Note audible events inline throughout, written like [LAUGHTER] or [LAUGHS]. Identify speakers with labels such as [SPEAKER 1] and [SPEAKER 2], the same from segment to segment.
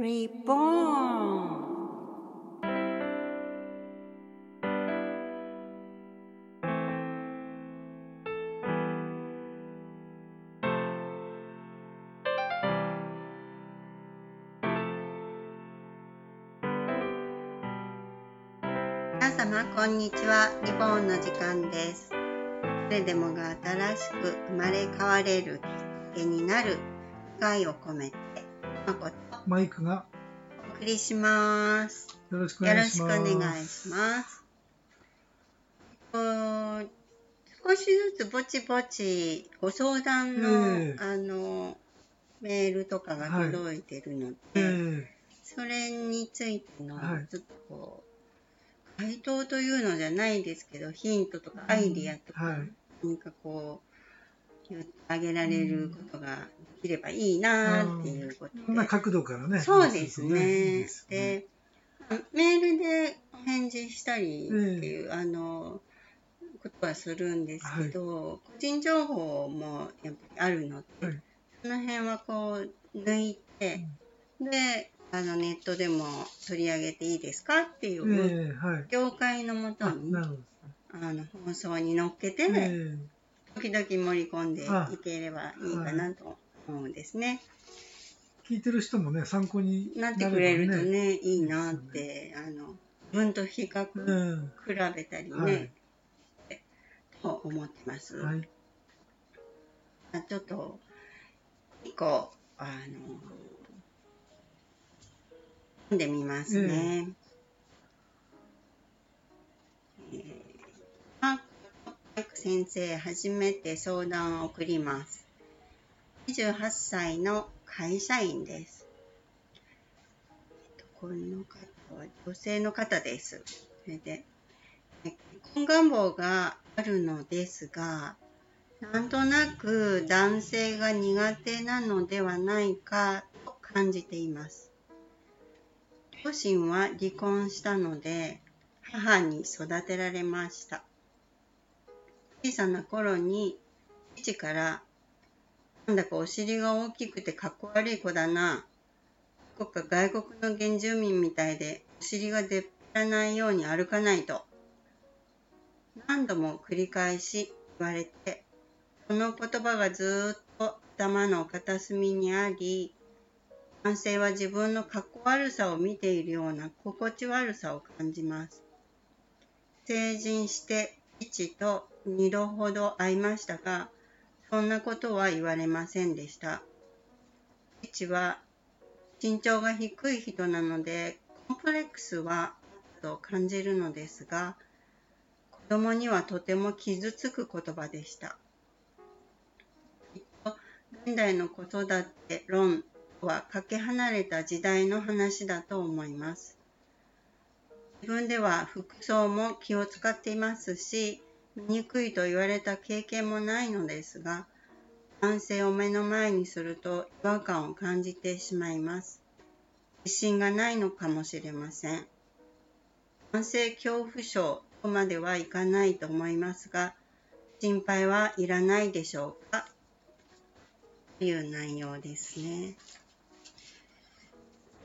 [SPEAKER 1] Reborn 皆様こんにちは。リボーンの時間です。誰でもが新しく生まれ変われるきっかけになる願いを込めてまこと
[SPEAKER 2] マイクが。
[SPEAKER 1] お送りします。
[SPEAKER 2] よろしくお願いします。
[SPEAKER 1] しくお願いします。えっと少しずつぼちぼちご相談の、
[SPEAKER 2] ええ。
[SPEAKER 1] あのメールとかが届いてるので、
[SPEAKER 2] え
[SPEAKER 1] それについての、
[SPEAKER 2] はい。
[SPEAKER 1] ちょっとこう回答というのじゃないですけどヒントとかアイディアとか、
[SPEAKER 2] はい。
[SPEAKER 1] 何かこうあげられることができればいいなっていうことで、
[SPEAKER 2] こん。な角度からね。
[SPEAKER 1] そうですね。
[SPEAKER 2] で
[SPEAKER 1] メールでお返事したりっていう、あの、ことはするんですけど、個人情報もやっぱりあるので、
[SPEAKER 2] はい。
[SPEAKER 1] その辺はこう抜いて、で、あのネットでも取り上げていいですかってい
[SPEAKER 2] え
[SPEAKER 1] う、
[SPEAKER 2] えはい。
[SPEAKER 1] 業界のもと
[SPEAKER 2] あ、
[SPEAKER 1] にあの放送に乗っけて、時々盛り込んでいければいいかなと思うんですね。
[SPEAKER 2] え聞いてる人もね、参考に
[SPEAKER 1] なって
[SPEAKER 2] な
[SPEAKER 1] くれると
[SPEAKER 2] ば
[SPEAKER 1] ね、いいなって、あの、自分と比較、
[SPEAKER 2] うん
[SPEAKER 1] 比べたりね、
[SPEAKER 2] はい
[SPEAKER 1] と思ってます。
[SPEAKER 2] はい。
[SPEAKER 1] あちょっと、一個、あの、読んでみますね。えーあ先生、初めて相談を送ります。28歳の会社員です。えっとこの方は女性の方です。それで、え結婚願望があるのですが、なんとなく男性が苦手なのではないかと感じています。両親は離婚したので、母に育てられました。小さな頃に父から、なんだかお尻が大きくてかっこ悪い子だな。どこか外国の原住民みたいでお尻が出っ張らないように歩かないと。何度も繰り返し言われて、その言葉がずーっと頭の片隅にあり、男性は自分のかっこ悪さを見ているような心地悪さを感じます。成人して父と二度ほど会いましたが、そんなことは言われませんでした。父は身長が低い人なので、コンプレックスはと感じるのですが、子供にはとても傷つく言葉でした。現代の子育て論はかけ離れた時代の話だと思います。自分では服装も気を使っていますし、醜いと言われた経験もないのですが、男性を目の前にすると違和感を感じてしまいます。自信がないのかもしれません。男性恐怖症とまではいかないと思いますが、心配はいらないでしょうか？という内容ですね。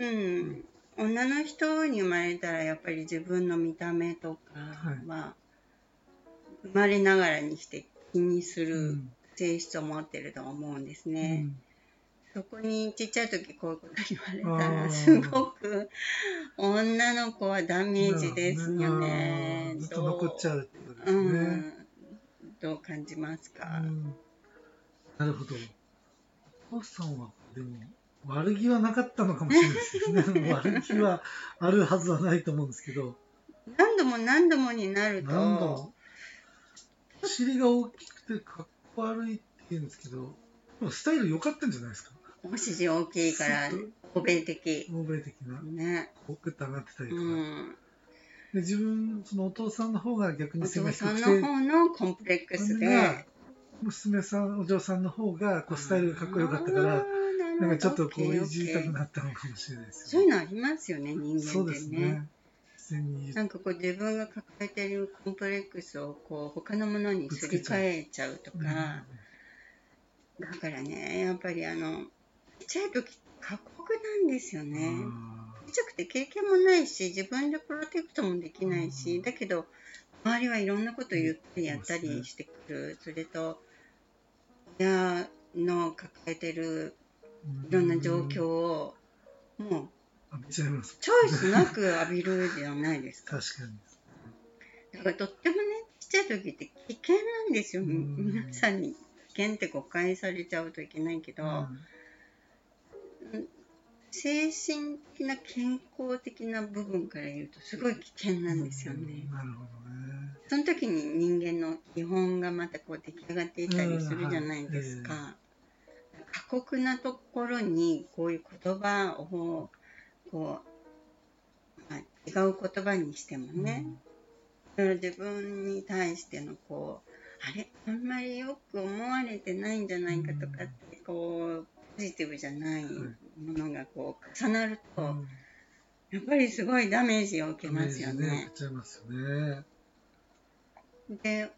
[SPEAKER 1] うん。女の人に生まれたらやっぱり自分の見た目とかは、生まれながらにして気にす
[SPEAKER 2] う
[SPEAKER 1] る
[SPEAKER 2] ん
[SPEAKER 1] 性質を持ってると思うんです
[SPEAKER 2] う
[SPEAKER 1] ね。
[SPEAKER 2] ん
[SPEAKER 1] そこにちっちゃい時こういうこと言われたらすごく女の子はダメージですよね。
[SPEAKER 2] ずっと残っちゃうってことです
[SPEAKER 1] う
[SPEAKER 2] ね。
[SPEAKER 1] ん。どう感じますか、
[SPEAKER 2] うんなるほど。お父さんは、でも、悪気はなかったのかもしれないですね。[LAUGHS] 悪気はあるはずはないと思うんですけど、
[SPEAKER 1] 何度も何度もになると、
[SPEAKER 2] 何度も、お尻が大きくてかっこ悪いって言うんですけど、でもスタイル良かったんじゃないですか？
[SPEAKER 1] お尻大きいから欧米的。
[SPEAKER 2] 欧米的な、
[SPEAKER 1] ね。
[SPEAKER 2] こうグッと上がってたりと
[SPEAKER 1] う
[SPEAKER 2] か。
[SPEAKER 1] ん。
[SPEAKER 2] で自分、そのお父さんの方が逆
[SPEAKER 1] お
[SPEAKER 2] に背が
[SPEAKER 1] 父さんの方のコンプレックスで。
[SPEAKER 2] が娘さん、お嬢さんの方がこうスタイルがかっこよかったから、
[SPEAKER 1] な
[SPEAKER 2] んかちょっとこういじりたくなったのかもしれないです
[SPEAKER 1] そう。いうのありますよね、人
[SPEAKER 2] そうで
[SPEAKER 1] 間ってね。
[SPEAKER 2] すね。自然に言う
[SPEAKER 1] なんかこう自分が抱えてるコンプレックスをこう他のものにすり替えちゃうとか、だからね、やっぱりあの、ちっちゃい時かっこ酷なんですよね。
[SPEAKER 2] あ
[SPEAKER 1] ちっちゃくて経験もないし、自分でプロテクトもできないし、
[SPEAKER 2] うん。
[SPEAKER 1] だけど、周りはいろんなこと言ったりやったりしてくる。それと、親の抱えてる
[SPEAKER 2] ー
[SPEAKER 1] いろんな状況を、もう、
[SPEAKER 2] 浴びちゃいます。
[SPEAKER 1] チョイスなく浴びるじゃないですか。
[SPEAKER 2] 確かに。
[SPEAKER 1] だからとってもね、ちっちゃい時って危険なんですよ。
[SPEAKER 2] うん
[SPEAKER 1] 皆さんに危険って誤解されちゃうといけないけど、
[SPEAKER 2] うん
[SPEAKER 1] 精神的な健康的な部分から言うとすごい危険なんですよね。
[SPEAKER 2] なるほどね。
[SPEAKER 1] その時に人間の基本がまたこう出来上がっていったりするじゃないです
[SPEAKER 2] うん
[SPEAKER 1] か。過酷なところにこういう言葉をこう、まあ、違う言葉にしてもね、いろいろ自分に対してのこうあれ？あんまりよく思われてないんじゃないかとかってこうポジティブじゃないものがこう重なると、
[SPEAKER 2] うん。うん
[SPEAKER 1] やっぱりすごいダメージを受けますよね。で、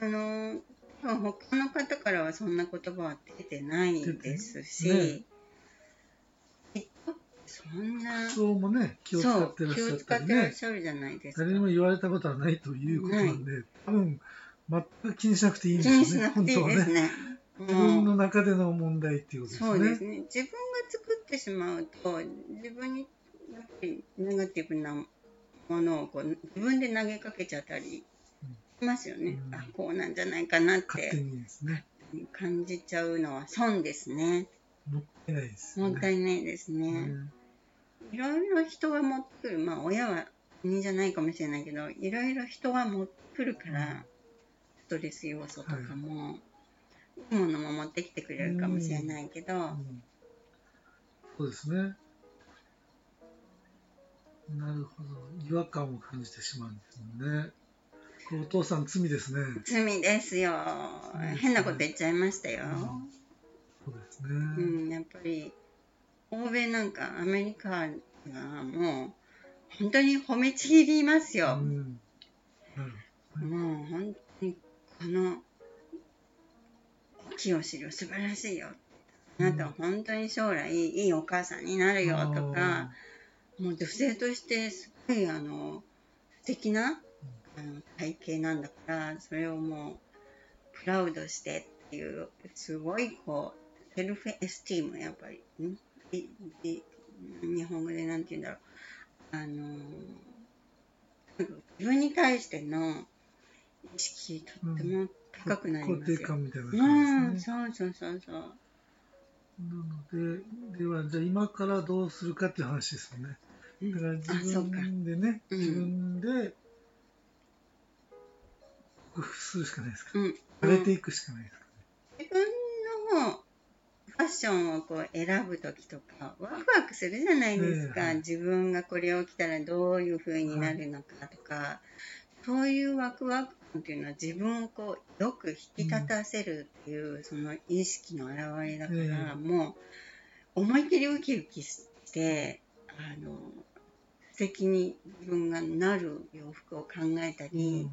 [SPEAKER 1] あの、他の方からはそんな言葉は出てないですし、んな、
[SPEAKER 2] 服装もね、気を使ってらっしゃったり
[SPEAKER 1] 使ってらっ
[SPEAKER 2] ね。
[SPEAKER 1] しゃるじゃないですか。
[SPEAKER 2] 誰にも言われたことはないということなんで、多分、全く気にしなくていいんですよね、本当はね。自分の中での問題っていうことですね。
[SPEAKER 1] そうですね。自分が作ってしまうと、自分にやっぱりネガティブなものをこう自分で投げかけちゃったりしますよね。
[SPEAKER 2] うん
[SPEAKER 1] あ、こうなんじゃないかなって
[SPEAKER 2] ね。
[SPEAKER 1] 感じちゃうのは損ですね。
[SPEAKER 2] もったいないですよね。
[SPEAKER 1] もったいないですね。
[SPEAKER 2] ね
[SPEAKER 1] いろいろ人が持ってくる。まあ親は国じゃないかもしれないけど、いろいろ人が持ってくるから、ストレス要素とかも、いいものも持ってきてくれるかもしれないけど、
[SPEAKER 2] うんそうですね。なるほど。違和感を感じてしまうんですもんね。お父さん罪ですね。
[SPEAKER 1] 罪ですよ
[SPEAKER 2] うん。
[SPEAKER 1] 変なこと言っちゃいましたよ。
[SPEAKER 2] そうです
[SPEAKER 1] う
[SPEAKER 2] ね。
[SPEAKER 1] ん、やっぱり、欧米なんかアメリカがもう、本当に褒めちぎりますよ。
[SPEAKER 2] うん。なる
[SPEAKER 1] もう本当にこの清志郎素晴らしいよ。あなたは本当に将来いいお母さんになるよとか、もう女性としてすごいあの素敵なあの体型なんだから、それをもうプラウドしてっていう、すごいこう、セルフエスティームやっぱり、んいい日本語でなんて言うんだろう。あの自分に対しての意識とっても高くなりますよ。
[SPEAKER 2] 感みたいな
[SPEAKER 1] う
[SPEAKER 2] 感
[SPEAKER 1] ん、
[SPEAKER 2] じですね。
[SPEAKER 1] そうそうそうそう。
[SPEAKER 2] なので、では、じゃあ今からどうするかっていう話ですよね。
[SPEAKER 1] うん
[SPEAKER 2] だから自。分でね、
[SPEAKER 1] うん
[SPEAKER 2] 自分で克服するしかないですか。
[SPEAKER 1] うん。
[SPEAKER 2] 荒れていくしかないです
[SPEAKER 1] ァッションをこう選ぶときとか、ワクワクするじゃないですか。自分がこれを着たらどういう風になるのかとか、そういうワクワク感っていうのは自分をこうよく引き立たせるっていう、その意識の表れだから、
[SPEAKER 2] ええ
[SPEAKER 1] もう思いっきりウキウキして、あの、素敵に自分がなる洋服を考えたり、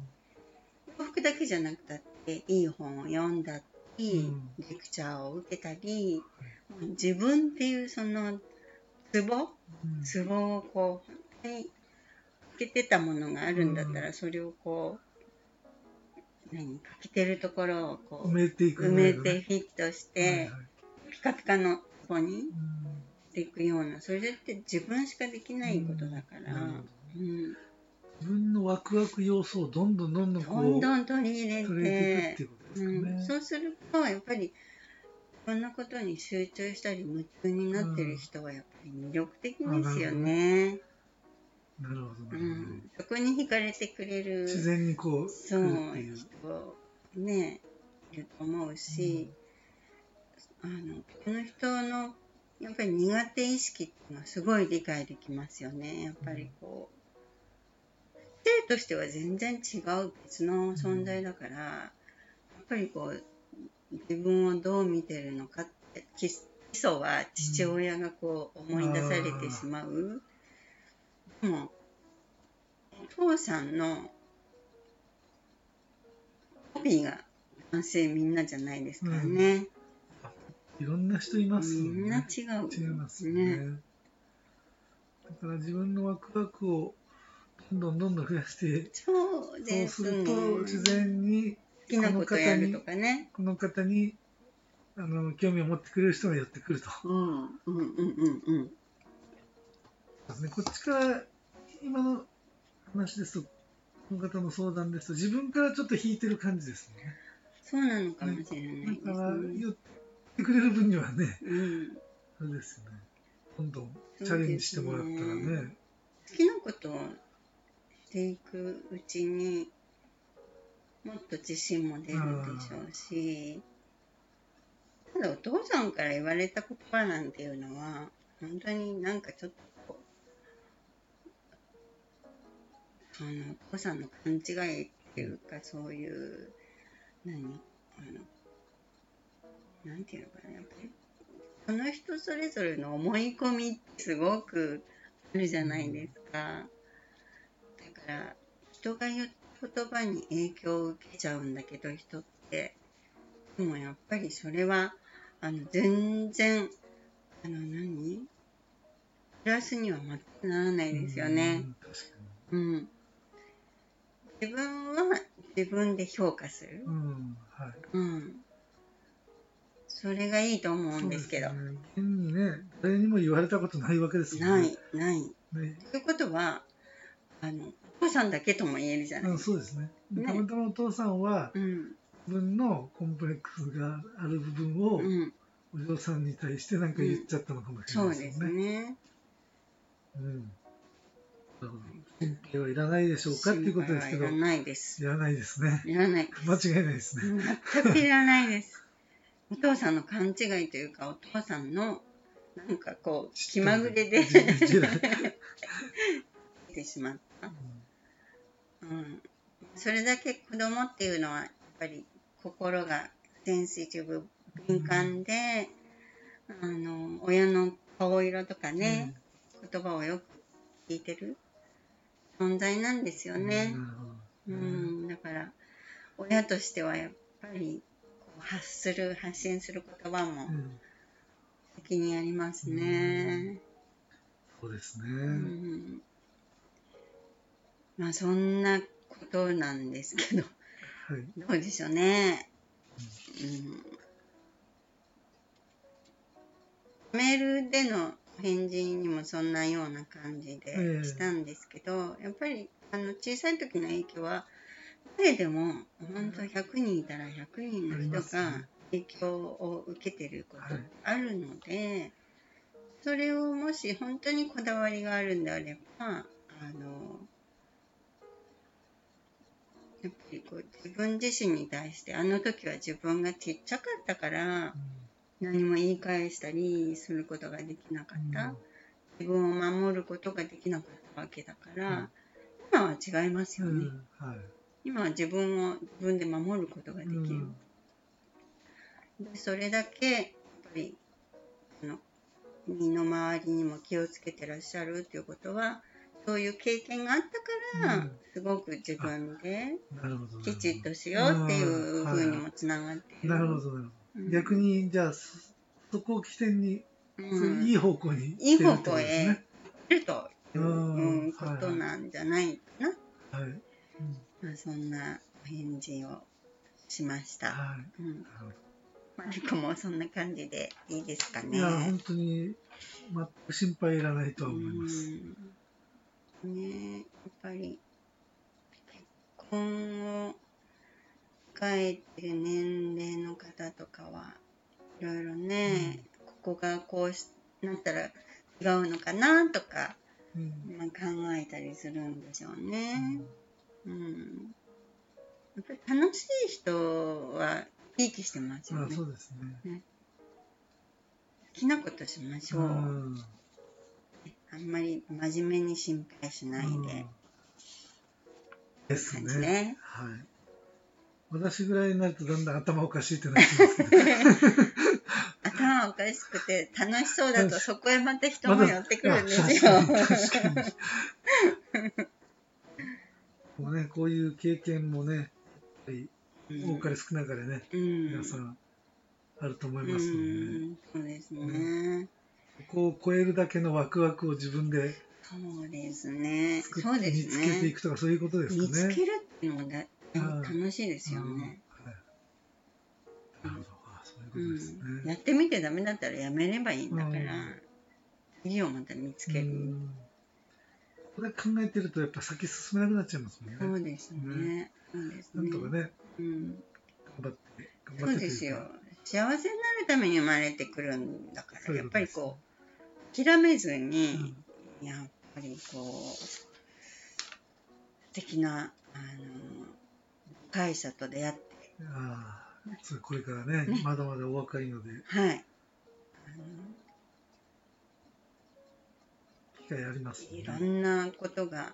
[SPEAKER 1] 洋服だけじゃなくたっていい本を読んだり、
[SPEAKER 2] うん。
[SPEAKER 1] レクチャーを受けたり、自分っていうそのツボ？
[SPEAKER 2] うん。
[SPEAKER 1] ツボをこう本当に欠けてたものがあるんだったら、
[SPEAKER 2] う
[SPEAKER 1] それをこう何欠けてるところをこ
[SPEAKER 2] 埋
[SPEAKER 1] う
[SPEAKER 2] めていく
[SPEAKER 1] 埋めてフィットして、ピカピカのツボにていくようなそれって自分しかできないことだから、
[SPEAKER 2] うん。
[SPEAKER 1] うん。
[SPEAKER 2] 自分のワクワク要素をどんどんどんどんこう
[SPEAKER 1] どんどん取り入れて
[SPEAKER 2] 取り入れていくっていうことですか
[SPEAKER 1] うん、
[SPEAKER 2] ね。
[SPEAKER 1] そうするとやっぱりいろんなことに集中したり夢中になってる人はやっぱり魅力的ですよね。
[SPEAKER 2] なるほど
[SPEAKER 1] う。ん、そこに惹かれてくれる
[SPEAKER 2] 自然にこう
[SPEAKER 1] そう。人ねいると思うし、あのこの人のやっぱり苦手意識っていうのはすごい理解できますよね。やっぱりこう性としては全然違う別の存在だから、ぱりこう自分をどう見てるのかって基基礎は父親がこう思い出されてしまう。でもお父さんのコピーが男性みんなじゃないですからね。
[SPEAKER 2] いろんな人いますよ
[SPEAKER 1] みんな
[SPEAKER 2] ね。
[SPEAKER 1] 違う。
[SPEAKER 2] 違いますよね。
[SPEAKER 1] ね
[SPEAKER 2] だから自分のワクワクをどんどんどんどん増やして、
[SPEAKER 1] そう
[SPEAKER 2] そう
[SPEAKER 1] ですす
[SPEAKER 2] る
[SPEAKER 1] ね。
[SPEAKER 2] と自然に
[SPEAKER 1] 好きなことやるとかね。
[SPEAKER 2] この方にあの興味を持ってくれる人が寄ってくると。
[SPEAKER 1] うんうんうんうんうん。
[SPEAKER 2] ですね、こっちから今の話ですと、この方の相談ですと、自分からちょっと引いてる感じですね。
[SPEAKER 1] そうなのかもしれないです
[SPEAKER 2] だから、
[SPEAKER 1] ね。
[SPEAKER 2] 寄ってくれる分にはね、
[SPEAKER 1] うん。
[SPEAKER 2] あれですよね。どんどんチャレンジしてもらったら
[SPEAKER 1] そうです
[SPEAKER 2] ね。
[SPEAKER 1] 好きなことをしていくうちにもっと自信も出るでしょうし、ただお父さんから言われた言葉なんていうのは本当になんかちょっとあのお父さんの勘違いっていうかそういう何あのなんていうのかなやっぱりその人それぞれの思い込みってすごくあるじゃないですか。だから人が言っ言葉に影響を受けちゃうんだけど人ってでもやっぱりそれはあの全然あの何？プラスには全くならないですよね。
[SPEAKER 2] うん。
[SPEAKER 1] うん。自分は自分で評価する
[SPEAKER 2] に。。うん。はい。
[SPEAKER 1] うん。それがいいと思うんですけど。
[SPEAKER 2] ね。現にね、誰にも言われたことないわけですもんね。
[SPEAKER 1] ない、ない。
[SPEAKER 2] ね。
[SPEAKER 1] ということは、あの、お父さんだけとも言えるじゃない
[SPEAKER 2] うん、
[SPEAKER 1] ですか。
[SPEAKER 2] そうですね。で
[SPEAKER 1] ね
[SPEAKER 2] たまたまお父さんは、
[SPEAKER 1] うん。
[SPEAKER 2] 自分のコンプレックスがある部分を、
[SPEAKER 1] うん。
[SPEAKER 2] お嬢さんに対して何か言っちゃったのかもしれ
[SPEAKER 1] そうです
[SPEAKER 2] ないですよね。
[SPEAKER 1] ね。
[SPEAKER 2] うん。なるほど。心配はいらないでしょうかっていうことですけど、
[SPEAKER 1] いらないです。
[SPEAKER 2] いらないですね。
[SPEAKER 1] いらない。
[SPEAKER 2] 間違いないですね。
[SPEAKER 1] 全くいらないです。お父さんの勘違いというか、お父さんの、なんかこう、気まぐれで [LAUGHS] 出てしまった。うん。それだけ子供っていうのは、やっぱり心がセンシティブ、敏感で、あの、親の顔色とかね、言葉をよく聞いてる存在なんですよ
[SPEAKER 2] うん
[SPEAKER 1] ね。う。ん、だから親としてはやっぱり発する発信する言葉も
[SPEAKER 2] うん
[SPEAKER 1] 責任ありますね。
[SPEAKER 2] そうですね。
[SPEAKER 1] うん、まあそんなことなんですけど。
[SPEAKER 2] はい。
[SPEAKER 1] どうでしょうね。うん、メールでの返事にもそんなような感じで
[SPEAKER 2] ええ。
[SPEAKER 1] したんですけど、やっぱりあの小さい時の影響は誰でも本当100人いたら100人の人が影響を受けてること
[SPEAKER 2] はい。
[SPEAKER 1] あるので、それをもし本当にこだわりがあるんであればあのやっぱりこう自分自身に対してあの時は自分がちっちゃかったから何も言い返したりすることができなかった、自分を守ることができなかったわけだから、今は違いますよね、
[SPEAKER 2] うん。はい。
[SPEAKER 1] 今は自分を自分で守ることができる、
[SPEAKER 2] うん。
[SPEAKER 1] でそれだけやっぱりあの身の回りにも気をつけてらっしゃるっていうことはそういう経験があったから、
[SPEAKER 2] うん
[SPEAKER 1] すごく自分で。きちっとしようっていうふうにもつながっている。
[SPEAKER 2] なるほど、なるほ
[SPEAKER 1] うん
[SPEAKER 2] ど。逆に、じゃあ、そそこを起点に、
[SPEAKER 1] うん
[SPEAKER 2] いういい方向に
[SPEAKER 1] いい方向へ。いるという、
[SPEAKER 2] うん
[SPEAKER 1] うんことなんじゃないかな。
[SPEAKER 2] はい。うん
[SPEAKER 1] まあ、そんなお返事をしました。
[SPEAKER 2] はい。
[SPEAKER 1] うん、マリコもそんな感じでいいですかね。
[SPEAKER 2] いや、本当に、全く心配いらないとは思います。
[SPEAKER 1] うんねやっぱり結婚を控えてる年齢の方とかはいろいろね、ここがこうしなったら違うのかなとか、
[SPEAKER 2] うん
[SPEAKER 1] まあ、考えたりするんでしょうね。うん、やっぱり楽しい人は生き生きしてますよね。
[SPEAKER 2] まあそうですね。
[SPEAKER 1] 好きなことしましょう。
[SPEAKER 2] うん
[SPEAKER 1] あんまり真面目に心配しないで。
[SPEAKER 2] ですね。
[SPEAKER 1] ね。
[SPEAKER 2] はい。私ぐらいになるとだんだん頭おかしいってなってますけど。
[SPEAKER 1] 頭おかしくて楽しそうだとそこへまた人も寄ってくるんですよ。
[SPEAKER 2] あ確かに確かにもうね、こういう経験もね、やっ多かれ少なかれね、
[SPEAKER 1] うん
[SPEAKER 2] 皆さんあると思い
[SPEAKER 1] うん
[SPEAKER 2] ますので、ね、
[SPEAKER 1] そうですね。
[SPEAKER 2] ここを超えるだけのワクワクを自分で
[SPEAKER 1] そうですね。
[SPEAKER 2] 作
[SPEAKER 1] そうで
[SPEAKER 2] って見つ
[SPEAKER 1] すね。
[SPEAKER 2] けていくとかそういうことですかね。
[SPEAKER 1] 見つけるっていうのもだ
[SPEAKER 2] うん
[SPEAKER 1] 楽しいですよね。
[SPEAKER 2] うんはいなるほど。あそういうこ
[SPEAKER 1] う
[SPEAKER 2] とですね。
[SPEAKER 1] ん、やってみてダメだったらやめればいいんだから、
[SPEAKER 2] うん
[SPEAKER 1] 次をまた見つける。
[SPEAKER 2] うんこれ考えてるとやっぱ先進めなくなっちゃいますもんね。
[SPEAKER 1] そうですね。そうですね。
[SPEAKER 2] なんとかね、
[SPEAKER 1] うん、
[SPEAKER 2] 頑張って、頑
[SPEAKER 1] そう
[SPEAKER 2] 張ってといか
[SPEAKER 1] ですよ。幸せになるために生まれてくるんだから、やっぱり
[SPEAKER 2] こ
[SPEAKER 1] う、諦めずに、やっぱりこう、素敵な、あの、会社と出会って、
[SPEAKER 2] ああ、これからね
[SPEAKER 1] ね。
[SPEAKER 2] まだまだお若いので、
[SPEAKER 1] はい。
[SPEAKER 2] 機会ありますね。
[SPEAKER 1] いろんなことがいっ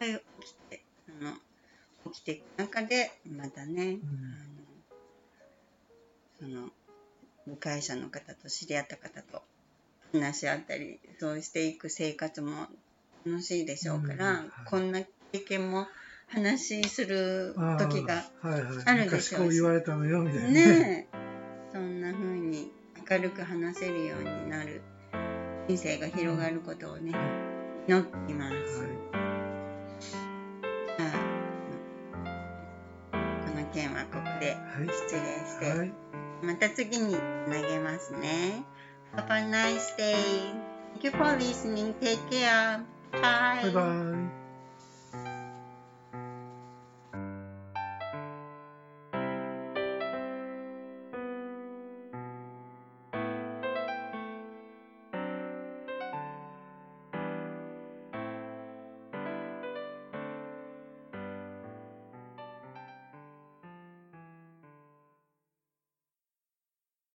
[SPEAKER 1] ぱい起きて、あの起きていく中で、またね、
[SPEAKER 2] うん。
[SPEAKER 1] あのその、部会社の方と知り合った方と話し合ったり、そうしていく生活も楽しいでしょうから、
[SPEAKER 2] うんはい。
[SPEAKER 1] こんな経験も話しする時が
[SPEAKER 2] はいはい、
[SPEAKER 1] あるでしょうし。
[SPEAKER 2] 昔こう言われたのよみたいな。
[SPEAKER 1] ねえ、そんな風に明るく話せるようになる人生が広がることをね、祈っています。じゃあ、この件はここで
[SPEAKER 2] はい。
[SPEAKER 1] 失礼して、
[SPEAKER 2] はい、はい、
[SPEAKER 1] また次に投げますね。Have a nice day. Thank you for listening. Take care. Bye.
[SPEAKER 2] Bye bye.